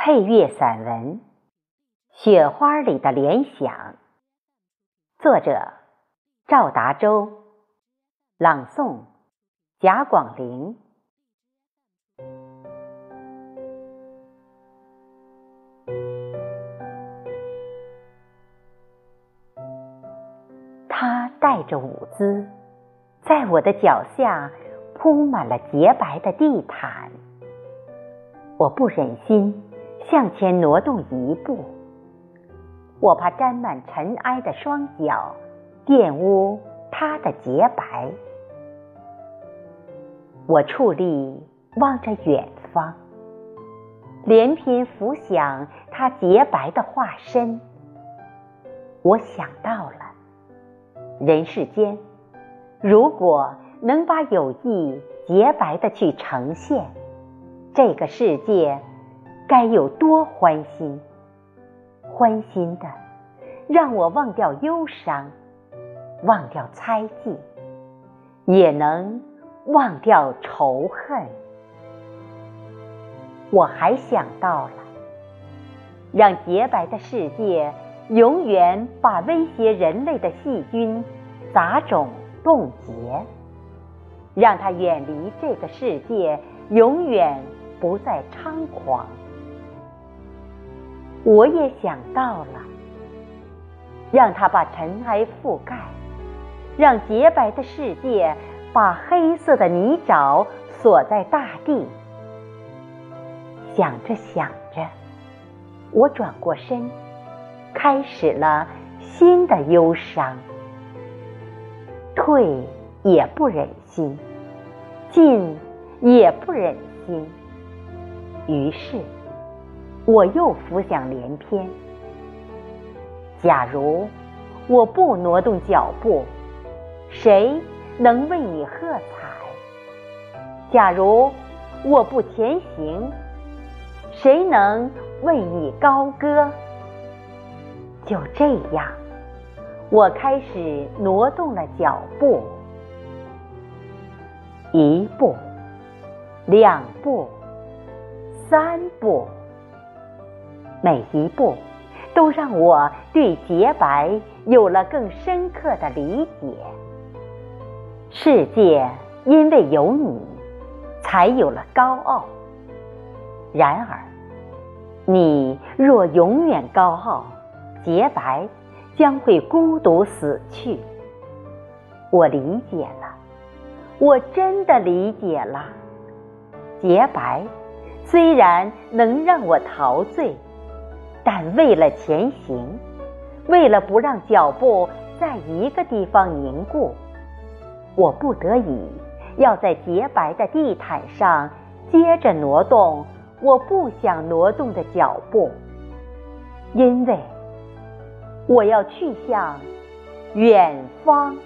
配乐散文《雪花里的联想》，作者赵达洲，朗诵贾广林。他带着舞姿，在我的脚下铺满了洁白的地毯。我不忍心向前挪动一步，我怕沾满尘埃的双脚玷污它的洁白。我矗立望着远方，连篇浮想它洁白的化身。我想到了。人世间，如果能把友谊洁白的去呈现，这个世界该有多欢欣！欢欣的，让我忘掉忧伤，忘掉猜忌，也能忘掉仇恨。我还想到了，让洁白的世界。永远把威胁人类的细菌、杂种冻结，让它远离这个世界，永远不再猖狂。我也想到了，让它把尘埃覆盖，让洁白的世界把黑色的泥沼锁在大地。想着想着，我转过身。开始了新的忧伤，退也不忍心，进也不忍心。于是，我又浮想联翩。假如我不挪动脚步，谁能为你喝彩？假如我不前行，谁能为你高歌？就这样，我开始挪动了脚步，一步，两步，三步，每一步都让我对洁白有了更深刻的理解。世界因为有你，才有了高傲。然而，你若永远高傲，洁白将会孤独死去。我理解了，我真的理解了。洁白虽然能让我陶醉，但为了前行，为了不让脚步在一个地方凝固，我不得已要在洁白的地毯上接着挪动我不想挪动的脚步，因为。我要去向远方。